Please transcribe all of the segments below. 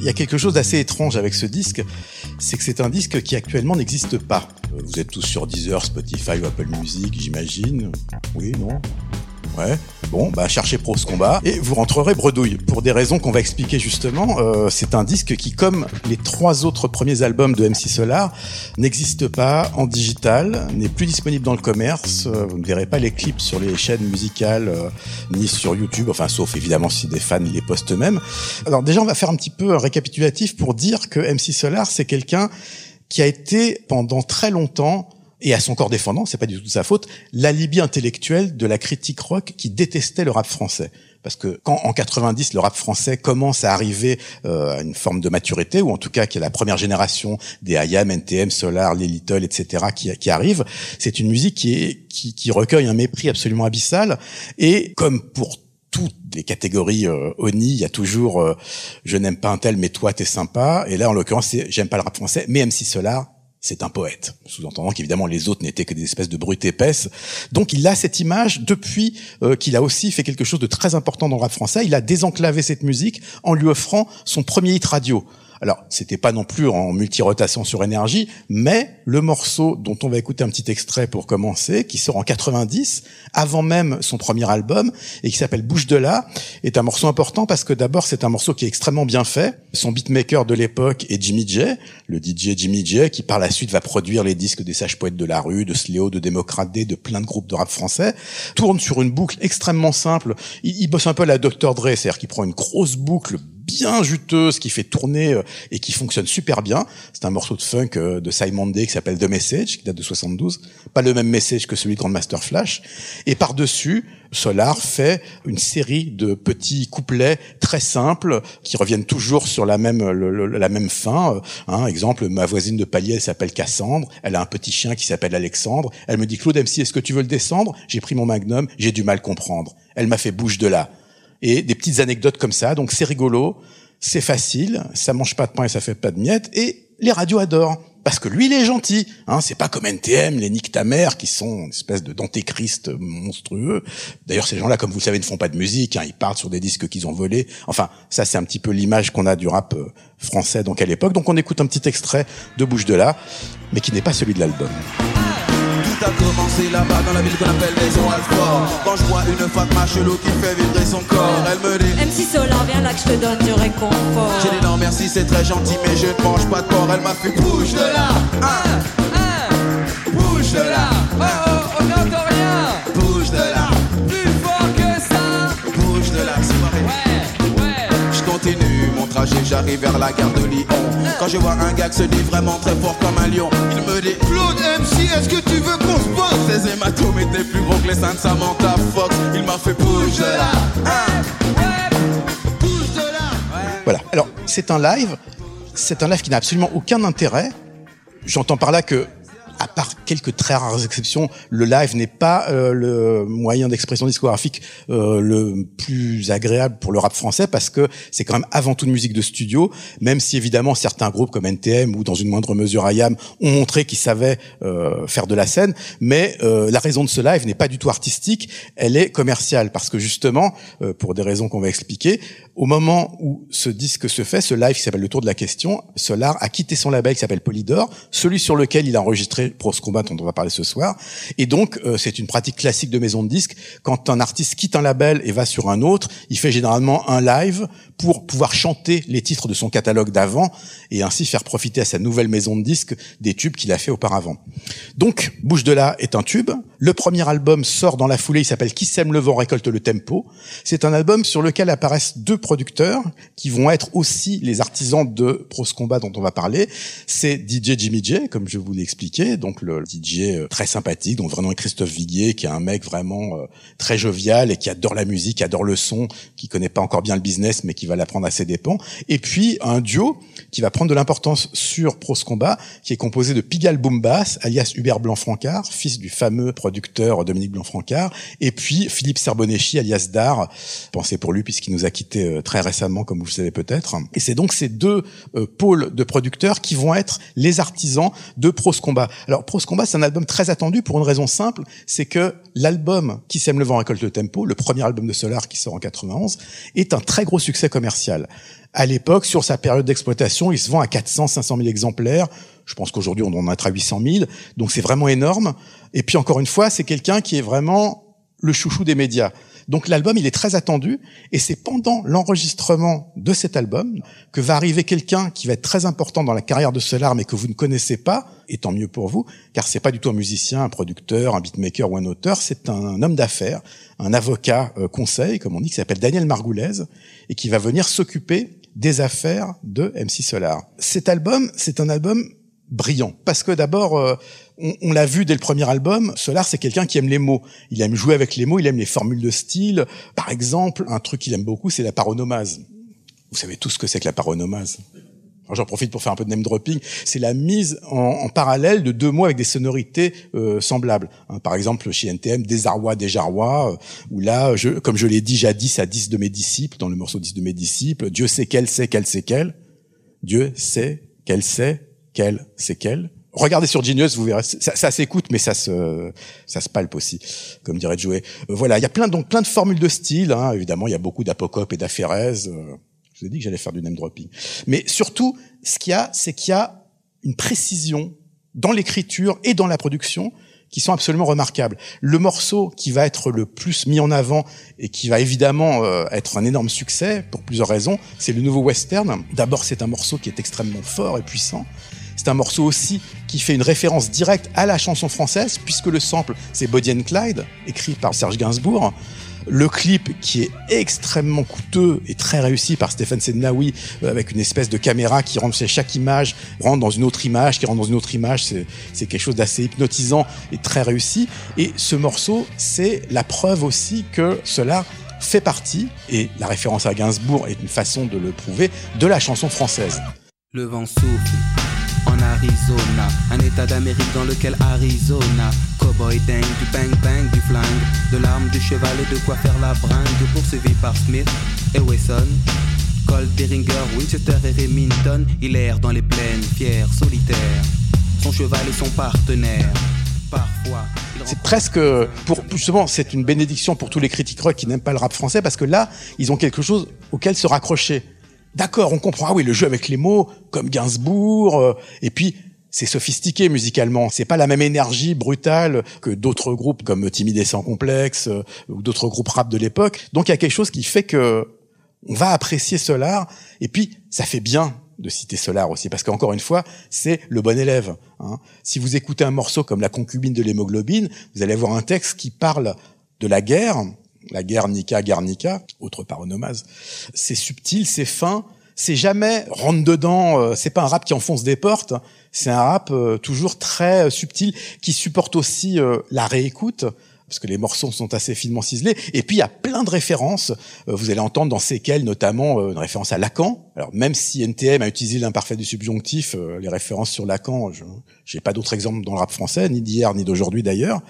Il y a quelque chose d'assez étrange avec ce disque, c'est que c'est un disque qui actuellement n'existe pas. Vous êtes tous sur Deezer, Spotify ou Apple Music, j'imagine. Oui, non? Bon, bah cherchez Pros Combat et vous rentrerez bredouille. Pour des raisons qu'on va expliquer justement, euh, c'est un disque qui, comme les trois autres premiers albums de MC Solar, n'existe pas en digital, n'est plus disponible dans le commerce. Euh, vous ne verrez pas les clips sur les chaînes musicales euh, ni sur YouTube, enfin sauf évidemment si des fans les postent eux-mêmes. Alors déjà, on va faire un petit peu un récapitulatif pour dire que MC Solar, c'est quelqu'un qui a été pendant très longtemps et à son corps défendant, c'est pas du tout sa faute, l'alibi intellectuel de la critique rock qui détestait le rap français. Parce que quand en 90 le rap français commence à arriver euh, à une forme de maturité, ou en tout cas qu'il y a la première génération des IAM, NTM, Solar, Les etc. qui, qui arrive, c'est une musique qui, est, qui, qui recueille un mépris absolument abyssal. Et comme pour toutes les catégories euh, ONI, il y a toujours euh, je n'aime pas un tel mais toi t'es sympa et là en l'occurrence c'est j'aime pas le rap français mais MC Solar c'est un poète, sous-entendant qu'évidemment les autres n'étaient que des espèces de brutes épaisses. Donc il a cette image depuis euh, qu'il a aussi fait quelque chose de très important dans le rap français. Il a désenclavé cette musique en lui offrant son premier hit radio. Alors, c'était pas non plus en multirotation sur énergie, mais le morceau dont on va écouter un petit extrait pour commencer, qui sort en 90, avant même son premier album, et qui s'appelle Bouche de là, est un morceau important parce que d'abord, c'est un morceau qui est extrêmement bien fait. Son beatmaker de l'époque est Jimmy J, le DJ Jimmy J, qui par la suite va produire les disques des sages poètes de la rue, de Sléo, de Démocrate D, de plein de groupes de rap français, tourne sur une boucle extrêmement simple. Il, il bosse un peu la Dr. Dre, c'est-à-dire qu'il prend une grosse boucle bien juteuse qui fait tourner euh, et qui fonctionne super bien. C'est un morceau de funk euh, de Simon Day qui s'appelle The Message, qui date de 72. Pas le même message que celui de Grandmaster Flash. Et par-dessus, Solar fait une série de petits couplets très simples qui reviennent toujours sur la même la même fin. Euh, hein, exemple, ma voisine de palier elle s'appelle Cassandre, elle a un petit chien qui s'appelle Alexandre. Elle me dit Claude MC, est-ce que tu veux le descendre? J'ai pris mon Magnum, j'ai du mal comprendre. Elle m'a fait bouge de là et des petites anecdotes comme ça. Donc c'est rigolo, c'est facile, ça mange pas de pain et ça fait pas de miettes, et les radios adorent. Parce que lui, il est gentil. Hein, c'est pas comme NTM, les Nick qui sont une espèce de d'antéchrist monstrueux. D'ailleurs, ces gens-là, comme vous le savez, ne font pas de musique. Hein, ils partent sur des disques qu'ils ont volés. Enfin, ça, c'est un petit peu l'image qu'on a du rap euh, français donc à l'époque. Donc, on écoute un petit extrait de Bouche de là, mais qui n'est pas celui de l'album tout a commencé là-bas dans la ville qu'on appelle Maison Alfort. Quand je vois une femme chelou qui fait vibrer son corps, elle me dit MC Solar, viens là que je te donne du réconfort. J'ai dit non merci, c'est très gentil, mais je ne mange pas de porc. Elle m'a fait bouge de là, hein, hein, bouge de là. J'arrive vers la gare de Lyon. Quand je vois un gars qui se dit vraiment très fort comme un lion, il me dit Claude MC, est-ce que tu veux qu'on se bosse Ses hématomes étaient plus gros que les seins de Samantha Fox. Il m'a fait bouge de là, hein, là. Voilà. Alors, c'est un live. C'est un live qui n'a absolument aucun intérêt. J'entends par là que, à part quelques très rares exceptions, le live n'est pas euh, le moyen d'expression discographique euh, le plus agréable pour le rap français parce que c'est quand même avant tout une musique de studio, même si évidemment certains groupes comme NTM ou dans une moindre mesure IAM ont montré qu'ils savaient euh, faire de la scène, mais euh, la raison de ce live n'est pas du tout artistique, elle est commerciale parce que justement, euh, pour des raisons qu'on va expliquer, au moment où ce disque se fait, ce live qui s'appelle Le Tour de la Question, Solar a quitté son label qui s'appelle Polydor, celui sur lequel il a enregistré Pros Combat dont on va parler ce soir. Et donc, euh, c'est une pratique classique de maison de disque. Quand un artiste quitte un label et va sur un autre, il fait généralement un live pour pouvoir chanter les titres de son catalogue d'avant et ainsi faire profiter à sa nouvelle maison de disques des tubes qu'il a fait auparavant. Donc, Bouche de là est un tube. Le premier album sort dans la foulée, il s'appelle Qui sème le vent récolte le tempo. C'est un album sur lequel apparaissent deux producteurs qui vont être aussi les artisans de Pros Combat dont on va parler. C'est DJ Jimmy J, comme je vous l'ai expliqué, donc le DJ euh, très sympathique, dont vraiment Christophe Viguier, qui est un mec vraiment euh, très jovial et qui adore la musique, adore le son, qui connaît pas encore bien le business, mais qui va va la prendre à ses dépens. Et puis un duo qui va prendre de l'importance sur Pros Combat, qui est composé de Pigalle Boombass, alias Hubert Blanc-Francard, fils du fameux producteur Dominique Blanc-Francard, et puis Philippe Serboneschi, alias Dar, pensez pour lui puisqu'il nous a quittés euh, très récemment, comme vous le savez peut-être. Et c'est donc ces deux euh, pôles de producteurs qui vont être les artisans de Pros Combat. Alors Pros Combat, c'est un album très attendu pour une raison simple, c'est que l'album Qui sème le vent récolte le tempo, le premier album de Solar qui sort en 91, est un très gros succès commercial. À l'époque, sur sa période d'exploitation, il se vend à 400, 500 000 exemplaires. Je pense qu'aujourd'hui, on en a à 800 000. Donc, c'est vraiment énorme. Et puis, encore une fois, c'est quelqu'un qui est vraiment le chouchou des médias. Donc l'album, il est très attendu, et c'est pendant l'enregistrement de cet album que va arriver quelqu'un qui va être très important dans la carrière de Solar, mais que vous ne connaissez pas, et tant mieux pour vous, car c'est pas du tout un musicien, un producteur, un beatmaker ou un auteur, c'est un homme d'affaires, un avocat euh, conseil, comme on dit, qui s'appelle Daniel Margoulez, et qui va venir s'occuper des affaires de MC Solar. Cet album, c'est un album brillant, parce que d'abord, euh, on, l'a vu dès le premier album, Solar, c'est quelqu'un qui aime les mots. Il aime jouer avec les mots, il aime les formules de style. Par exemple, un truc qu'il aime beaucoup, c'est la paronomase. Vous savez tous ce que c'est que la paronomase. J'en profite pour faire un peu de name dropping. C'est la mise en, parallèle de deux mots avec des sonorités euh, semblables. Hein, par exemple, chez NTM, désarroi, déjarroi, euh, où là, je, comme je l'ai dit jadis à dix de mes disciples, dans le morceau dix de mes disciples, Dieu sait qu'elle sait qu'elle sait qu'elle. Dieu sait qu'elle sait qu'elle sait qu'elle. Regardez sur Genius, vous verrez, ça, s'écoute, mais ça se, ça se palpe aussi, comme dirait Joey. Euh, voilà, il y a plein donc plein de formules de style. Hein. Évidemment, il y a beaucoup d'apocopes et d'aphérèses. Euh, je vous ai dit que j'allais faire du name dropping. Mais surtout, ce qu'il y a, c'est qu'il y a une précision dans l'écriture et dans la production qui sont absolument remarquables. Le morceau qui va être le plus mis en avant et qui va évidemment euh, être un énorme succès pour plusieurs raisons, c'est le nouveau western. D'abord, c'est un morceau qui est extrêmement fort et puissant. C'est un morceau aussi qui fait une référence directe à la chanson française, puisque le sample, c'est Body and Clyde, écrit par Serge Gainsbourg. Le clip qui est extrêmement coûteux et très réussi par Stéphane Sednaoui euh, avec une espèce de caméra qui rentre chaque image, rentre dans une autre image, qui rentre dans une autre image, c'est quelque chose d'assez hypnotisant et très réussi. Et ce morceau, c'est la preuve aussi que cela fait partie, et la référence à Gainsbourg est une façon de le prouver, de la chanson française. Le vent souffle un état d'Amérique dans lequel Arizona, cowboy dingue, du bang bang, du flingue, de l'arme, du cheval et de quoi faire la bringue, poursuivi par Smith et Wesson. Colt, Beringer, Winchester et Remington, il erre dans les plaines, fier, solitaire, son cheval et son partenaire. Parfois, c'est presque pour justement c'est une bénédiction pour tous les critiques rock qui n'aiment pas le rap français parce que là ils ont quelque chose auquel se raccrocher D'accord, on comprend. Ah oui, le jeu avec les mots, comme Gainsbourg. Euh, et puis, c'est sophistiqué musicalement. C'est pas la même énergie brutale que d'autres groupes comme Timide et sans complexe euh, ou d'autres groupes rap de l'époque. Donc il y a quelque chose qui fait que on va apprécier Solar. Et puis, ça fait bien de citer Solar aussi, parce qu'encore une fois, c'est le bon élève. Hein. Si vous écoutez un morceau comme La concubine de l'hémoglobine, vous allez avoir un texte qui parle de la guerre, la guerre Nika Garnica, autre paronomase. C'est subtil, c'est fin, c'est jamais rentre dedans. Euh, c'est pas un rap qui enfonce des portes. C'est un rap euh, toujours très euh, subtil qui supporte aussi la réécoute parce que les morceaux sont assez finement ciselés. Et puis il y a plein de références. vous allez entendre dans quelles, notamment une référence à Lacan. Alors même si NTM a utilisé l'imparfait du subjonctif, les références sur Lacan, je n'ai pas d'autres exemples dans le rap français, ni d'hier ni d'aujourd'hui d'ailleurs.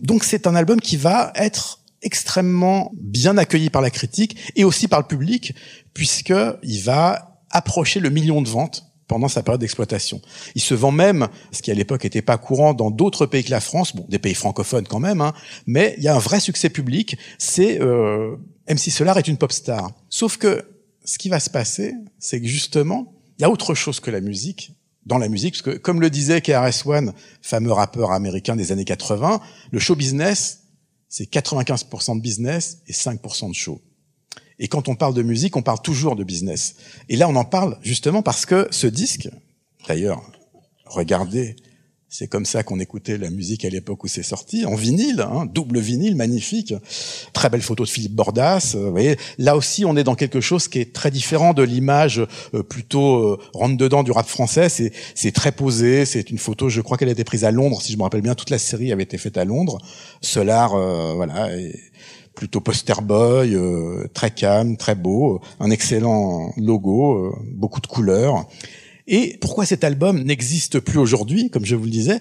Donc c'est un album qui va être extrêmement bien accueilli par la critique et aussi par le public, puisqu'il va approcher le million de ventes pendant sa période d'exploitation. Il se vend même, ce qui à l'époque n'était pas courant dans d'autres pays que la France, bon, des pays francophones quand même, hein, mais il y a un vrai succès public, c'est euh, MC Solar est une pop star. Sauf que ce qui va se passer, c'est que justement, il y a autre chose que la musique dans la musique, parce que comme le disait KRS-One, fameux rappeur américain des années 80, le show business, c'est 95% de business et 5% de show. Et quand on parle de musique, on parle toujours de business. Et là, on en parle justement parce que ce disque, d'ailleurs, regardez c'est comme ça qu'on écoutait la musique à l'époque où c'est sorti, en vinyle, hein, double vinyle, magnifique. Très belle photo de Philippe Bordas. Euh, vous voyez, là aussi, on est dans quelque chose qui est très différent de l'image euh, plutôt euh, rentre dedans du rap français. C'est, très posé. C'est une photo, je crois qu'elle a été prise à Londres, si je me rappelle bien. Toute la série avait été faite à Londres. Solar, voilà. plutôt poster boy, euh, très calme, très beau, un excellent logo, euh, beaucoup de couleurs. Et pourquoi cet album n'existe plus aujourd'hui, comme je vous le disais?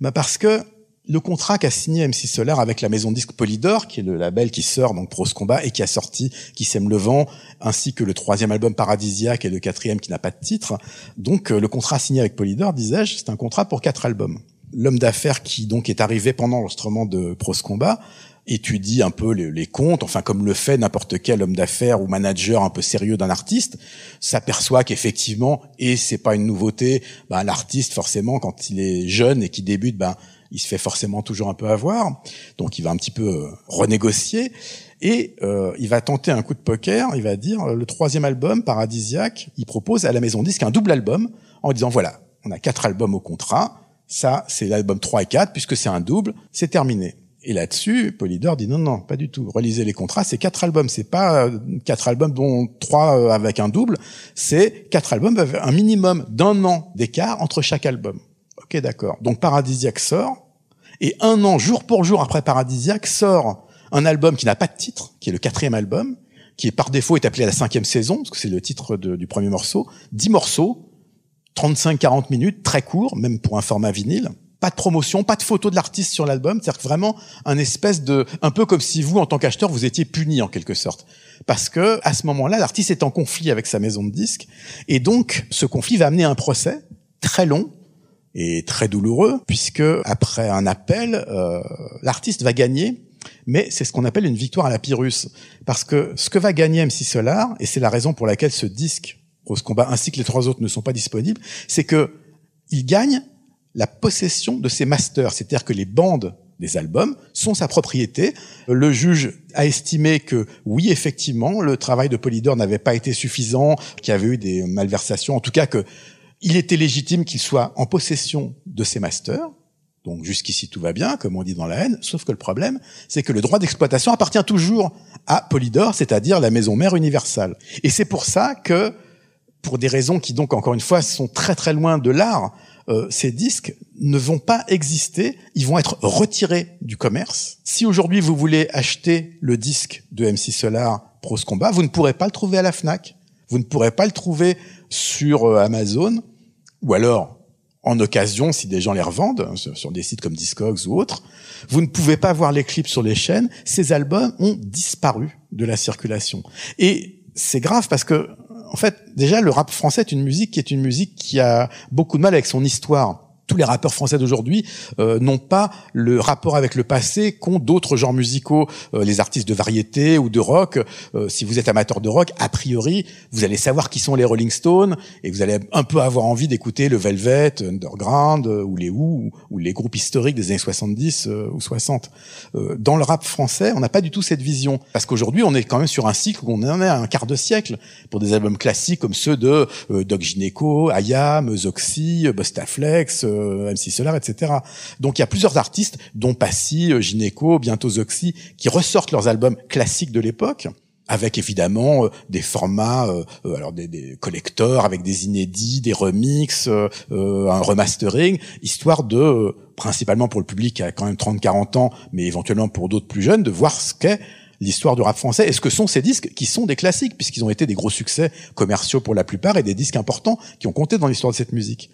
Bah Parce que le contrat qu'a signé MC Solar avec la maison disque Polydor, qui est le label qui sort donc Pros Combat et qui a sorti Qui sème le vent, ainsi que le troisième album Paradisiaque et le quatrième qui n'a pas de titre. Donc euh, le contrat signé avec Polydor, disais-je, c'est un contrat pour quatre albums. L'homme d'affaires qui donc est arrivé pendant l'enregistrement de Pros Combat étudie un peu les, les, comptes, enfin comme le fait n'importe quel homme d'affaires ou manager un peu sérieux d'un artiste, s'aperçoit qu'effectivement, et c'est pas une nouveauté, ben, l'artiste forcément quand il est jeune et qui débute, ben il se fait forcément toujours un peu avoir, donc il va un petit peu euh, renégocier et euh, il va tenter un coup de poker. Il va dire le troisième album, Paradisiaque, il propose à la maison disque un double album en disant voilà, on a quatre albums au contrat, ça c'est l'album 3 et 4 puisque c'est un double, c'est terminé. Et là-dessus, Polydor dit non, non, pas du tout. Relisez les contrats, c'est quatre albums. C'est pas euh, quatre albums dont trois avec un double. C'est quatre albums avec un minimum d'un an d'écart entre chaque album. Ok, d'accord. Donc Paradisiaque sort. Et un an, jour pour jour après Paradisiaque, sort un album qui n'a pas de titre, qui est le quatrième album, qui par défaut est appelé la cinquième saison, parce que c'est le titre du premier morceau. Dix morceaux, 35-40 minutes, très court, même pour un format vinyle. Pas de promotion, pas de photo de l'artiste sur l'album. C'est-à-dire vraiment un espèce de, un peu comme si vous, en tant qu'acheteur, vous étiez puni en quelque sorte. Parce que, à ce moment-là, l'artiste est en conflit avec sa maison de disques. Et donc, ce conflit va amener un procès très long, et très douloureux, puisque après un appel, euh, l'artiste va gagner, mais c'est ce qu'on appelle une victoire à la Pyrrhus, parce que ce que va gagner MC Solar, et c'est la raison pour laquelle ce disque, Rose Combat, ainsi que les trois autres ne sont pas disponibles, c'est que il gagne la possession de ses masters, c'est-à-dire que les bandes des albums sont sa propriété. Le juge a estimé que oui, effectivement, le travail de Polydor n'avait pas été suffisant, qu'il y avait eu des malversations, en tout cas que il était légitime qu'il soit en possession de ses masters. Donc jusqu'ici tout va bien, comme on dit dans la haine, sauf que le problème, c'est que le droit d'exploitation appartient toujours à Polydor, c'est-à-dire la maison mère universelle. Et c'est pour ça que, pour des raisons qui donc encore une fois sont très très loin de l'art, euh, ces disques ne vont pas exister, ils vont être retirés du commerce. Si aujourd'hui vous voulez acheter le disque de MC Solar Pros Combat, vous ne pourrez pas le trouver à la Fnac, vous ne pourrez pas le trouver sur euh, Amazon, ou alors en occasion si des gens les revendent hein, sur, des sites comme Discogs ou autres. Vous ne pouvez pas voir les clips sur les chaînes. Ces albums ont disparu de la circulation. Et c'est grave parce que, en fait, déjà, le rap français est une musique qui est une musique qui a beaucoup de mal avec son histoire tous les rappeurs français d'aujourd'hui euh, n'ont pas le rapport avec le passé qu'ont d'autres genres musicaux, euh, les artistes de variété ou de rock. Euh, si vous êtes amateur de rock, a priori, vous allez savoir qui sont les Rolling Stones et vous allez un peu avoir envie d'écouter le Velvet, Underground ou les Who ou les groupes historiques des années 70 ou 60. dans le rap français, on n'a pas du tout cette vision parce qu'aujourd'hui, on est quand même sur un cycle où on en est à un quart de siècle pour des albums classiques comme ceux de Doc Gineco, Ayam, Zoxy, Bustaflex, euh, MC Solar, etc. Donc il y a plusieurs artistes, dont Passy, euh, Gynéco, bientôt Zoxy, qui ressortent leurs albums classiques de l'époque avec évidemment euh, des formats, alors des, des collectors, avec des inédits, des remixes, un remastering, histoire de, principalement pour le public qui a quand même 30-40 ans, mais éventuellement pour d'autres plus jeunes, de voir ce qu'est l'histoire du rap français et ce que sont ces disques qui sont des classiques, puisqu'ils ont été des gros succès commerciaux pour la plupart et des disques importants qui ont compté dans l'histoire de cette musique.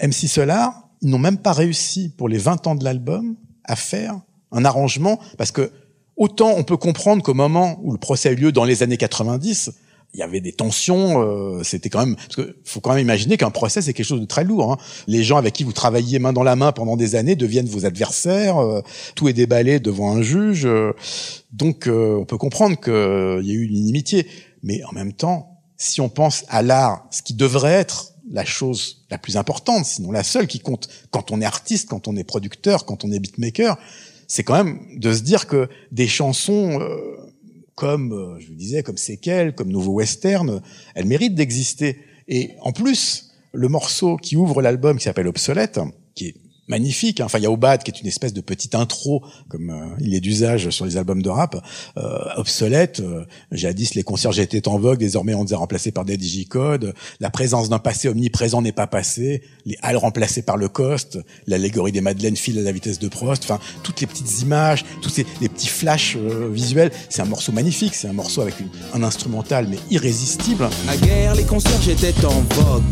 MC Solar, ils n'ont même pas réussi pour les 20 ans de l'album à faire un arrangement parce que autant on peut comprendre qu'au moment où le procès a eu lieu dans les années 90, il y avait des tensions, euh, c'était quand même parce que faut quand même imaginer qu'un procès c'est quelque chose de très lourd. Hein. Les gens avec qui vous travaillez main dans la main pendant des années deviennent vos adversaires, euh, tout est déballé devant un juge, euh. donc on peut comprendre qu'il y a eu une inimitié, mais en même temps, si on pense à l'art, ce qui devrait être la chose la plus importante, sinon la seule qui compte quand on est artiste, quand on est producteur, quand on est beatmaker, c'est quand même de se dire que des chansons euh, comme, euh, je vous disais, comme Sequel, comme Nouveau Western, elles méritent d'exister. Et en plus, le morceau qui ouvre l'album, qui s'appelle Obsolète, qui est magnifique. Hein. Enfin, il y a qui est une espèce de petite intro, comme euh, il est d'usage sur les albums de rap, euh, obsolète. Euh, jadis, les concierges étaient en vogue, désormais on les a remplacés par des digicodes. La présence d'un passé omniprésent n'est pas passé. Les halles remplacées par le cost. L'allégorie des Madeleines file à la vitesse de Prost. Enfin, toutes les petites images, tous ces, les petits flashs visuels. C'est un morceau magnifique. C'est un morceau avec un instrumental mais irrésistible. Les concierges étaient en vogue.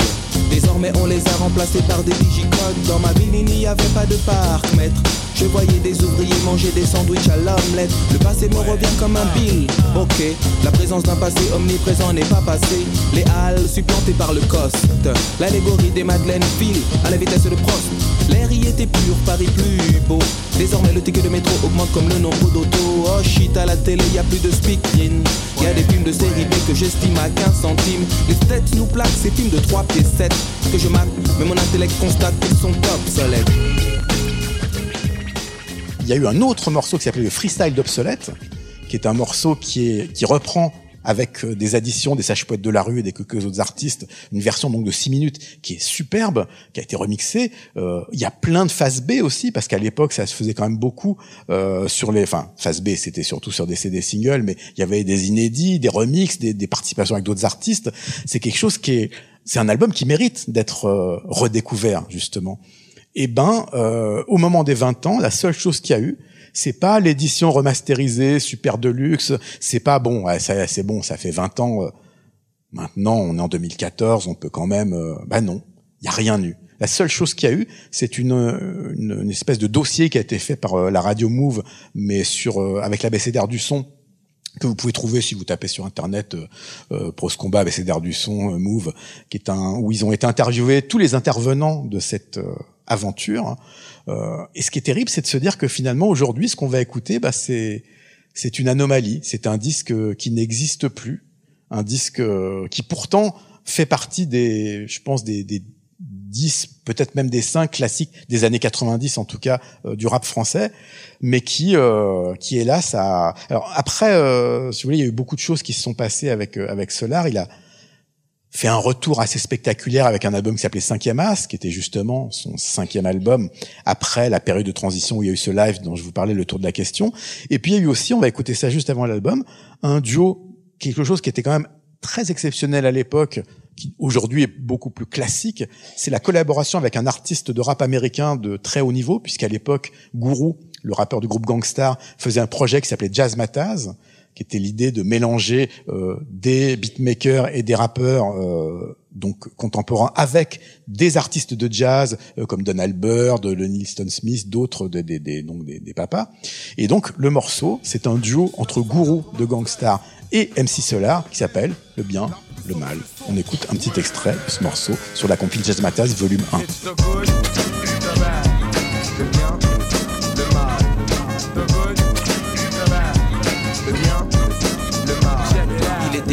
Désormais, on les a remplacés par des. Dans ma il n'y avait pas de parc-mètre. Je voyais des ouvriers manger des sandwichs à l'omelette. Le passé me revient comme un bill. Ok, la présence d'un passé omniprésent n'est pas passé. Les halles supplantées par le cost. L'allégorie des Madeleines file à la vitesse de Prost. L'air y était pur, Paris plus beau. Désormais, le ticket de métro augmente comme le nombre d'autos. Oh shit, à la télé, y a plus de speaking. Y a des films de série B que j'estime à 15 centimes. Les têtes nous plaquent ces films de 3 pieds 7 que je mate, mais mon intellect constate qu'ils sont obsolètes. Il y a eu un autre morceau qui s'appelait le Freestyle d'obsolète, qui est un morceau qui, est, qui reprend avec euh, des additions des sages poètes de la rue et des quelques autres artistes, une version donc de 6 minutes qui est superbe, qui a été remixée. Euh, il y a plein de phases B aussi, parce qu'à l'époque ça se faisait quand même beaucoup euh, sur les, enfin phase B c'était surtout sur des CD singles, mais il y avait des inédits, des remixes, des, des participations avec d'autres artistes. C'est quelque chose qui est, c'est un album qui mérite d'être euh, redécouvert justement. Eh ben, euh, au moment des 20 ans, la seule chose qu'il y a eu, c'est pas l'édition remasterisée, super de luxe. C'est pas bon. Ouais, c'est bon. Ça fait 20 ans. Euh, maintenant, on est en 2014. On peut quand même. Euh, bah non, il y a rien eu. La seule chose qu'il y a eu, c'est une, une, espèce de dossier qui a été fait par la radio Move, mais sur avec l'abécédaire du son que vous pouvez trouver si vous tapez sur internet euh, Pros Combat abécédaire du son Move, qui est un où ils ont été interviewés tous les intervenants de cette aventure. Euh, et ce qui est terrible, c'est de se dire que finalement aujourd'hui, ce qu'on va écouter, bah, c'est c'est une anomalie. C'est un disque qui n'existe plus, un disque qui pourtant fait partie des, je pense, des, des 10, peut-être même des 5 classiques des années 90 en tout cas euh, du rap français, mais qui euh, qui hélas a alors après euh, si vous voulez il y a eu beaucoup de choses qui se sont passées avec euh, avec Solar, il a fait un retour assez spectaculaire avec un album qui s'appelait Cinquième As, qui était justement son cinquième album après la période de transition où il y a eu ce live dont je vous parlais, le tour de la question. Et puis il y a eu aussi, on va écouter ça juste avant l'album, un duo, quelque chose qui était quand même très exceptionnel à l'époque, qui aujourd'hui est beaucoup plus classique, c'est la collaboration avec un artiste de rap américain de très haut niveau, puisqu'à l'époque, Guru, le rappeur du groupe Gangstar, faisait un projet qui s'appelait Jazz Mataz, qui était l'idée de mélanger euh, des beatmakers et des rappeurs euh, donc contemporains avec des artistes de jazz euh, comme Donald Byrd, le Neil Stone Smith, d'autres des, des, donc des, papas. Et donc le morceau, c'est un duo entre Guru de Gangstar et MC Solar qui s'appelle Le Bien, le Mal. On écoute un petit extrait de ce morceau sur la compil Jazz Matas volume 1.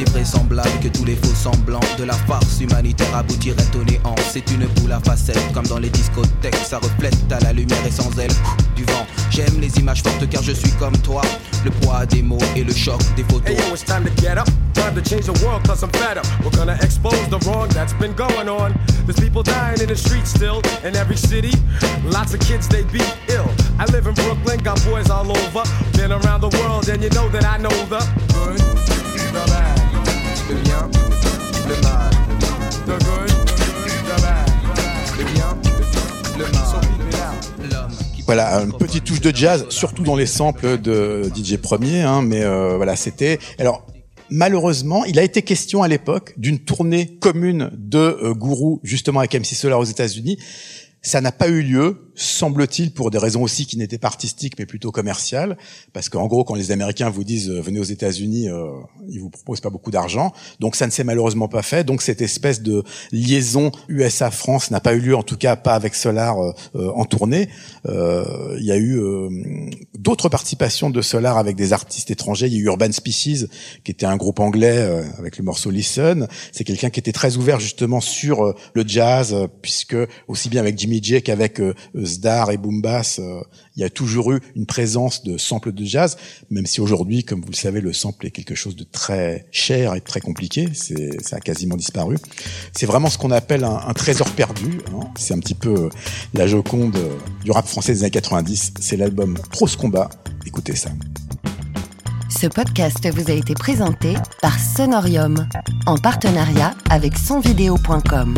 vraisemblable que tous les faux semblants de la farce humanitaire aboutiraient au néant. C'est une boule à facettes, comme dans les discothèques. Ça reflète à la lumière et sans elle du vent. J'aime les images fortes car je suis comme toi. Le poids des mots et le choc des photos. Hey yo, it's time to get up. Time to change the world cause I'm fed up. We're gonna expose the wrong that's been going on. There's people dying in the streets still in every city. Lots of kids they be ill. I live in Brooklyn, got boys all over. Been around the world and you know that I know the good, the bad. Voilà, une petite touche de jazz, surtout dans les samples de DJ Premier, hein, mais euh, voilà, c'était. Alors, malheureusement, il a été question à l'époque d'une tournée commune de euh, justement avec MC Solar aux États-Unis. Ça n'a pas eu lieu, semble-t-il, pour des raisons aussi qui n'étaient pas artistiques, mais plutôt commerciales. Parce qu'en gros, quand les Américains vous disent euh, venez aux États-Unis, euh, ils vous proposent pas beaucoup d'argent. Donc ça ne s'est malheureusement pas fait. Donc cette espèce de liaison USA-France n'a pas eu lieu, en tout cas pas avec Solar euh, euh en tournée. Euh, il y a eu d'autres participations de Solar avec des artistes étrangers. Il y a eu Urban Species, qui était un groupe anglais avec le morceau Listen. C'est quelqu'un qui était très ouvert justement sur le jazz, puisque aussi bien avec Jimmy J qu'avec d'art et boom bass, euh, il y a toujours eu une présence de samples de jazz, même si aujourd'hui, comme vous le savez, le sample est quelque chose de très cher et très compliqué. C'est, ça a quasiment disparu. C'est vraiment ce qu'on appelle un, trésor perdu. Hein. C'est un petit peu la Joconde du rap français des années 90. C'est l'album Trop Combat. Écoutez ça. Ce podcast vous a été présenté par Sonorium, en partenariat avec sonvideo.com.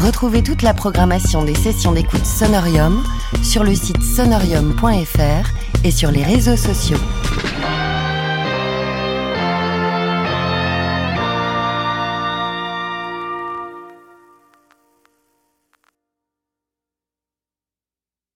Retrouvez toute la programmation des sessions d'écoute Sonorium sur le site sonorium.fr et sur les réseaux sociaux.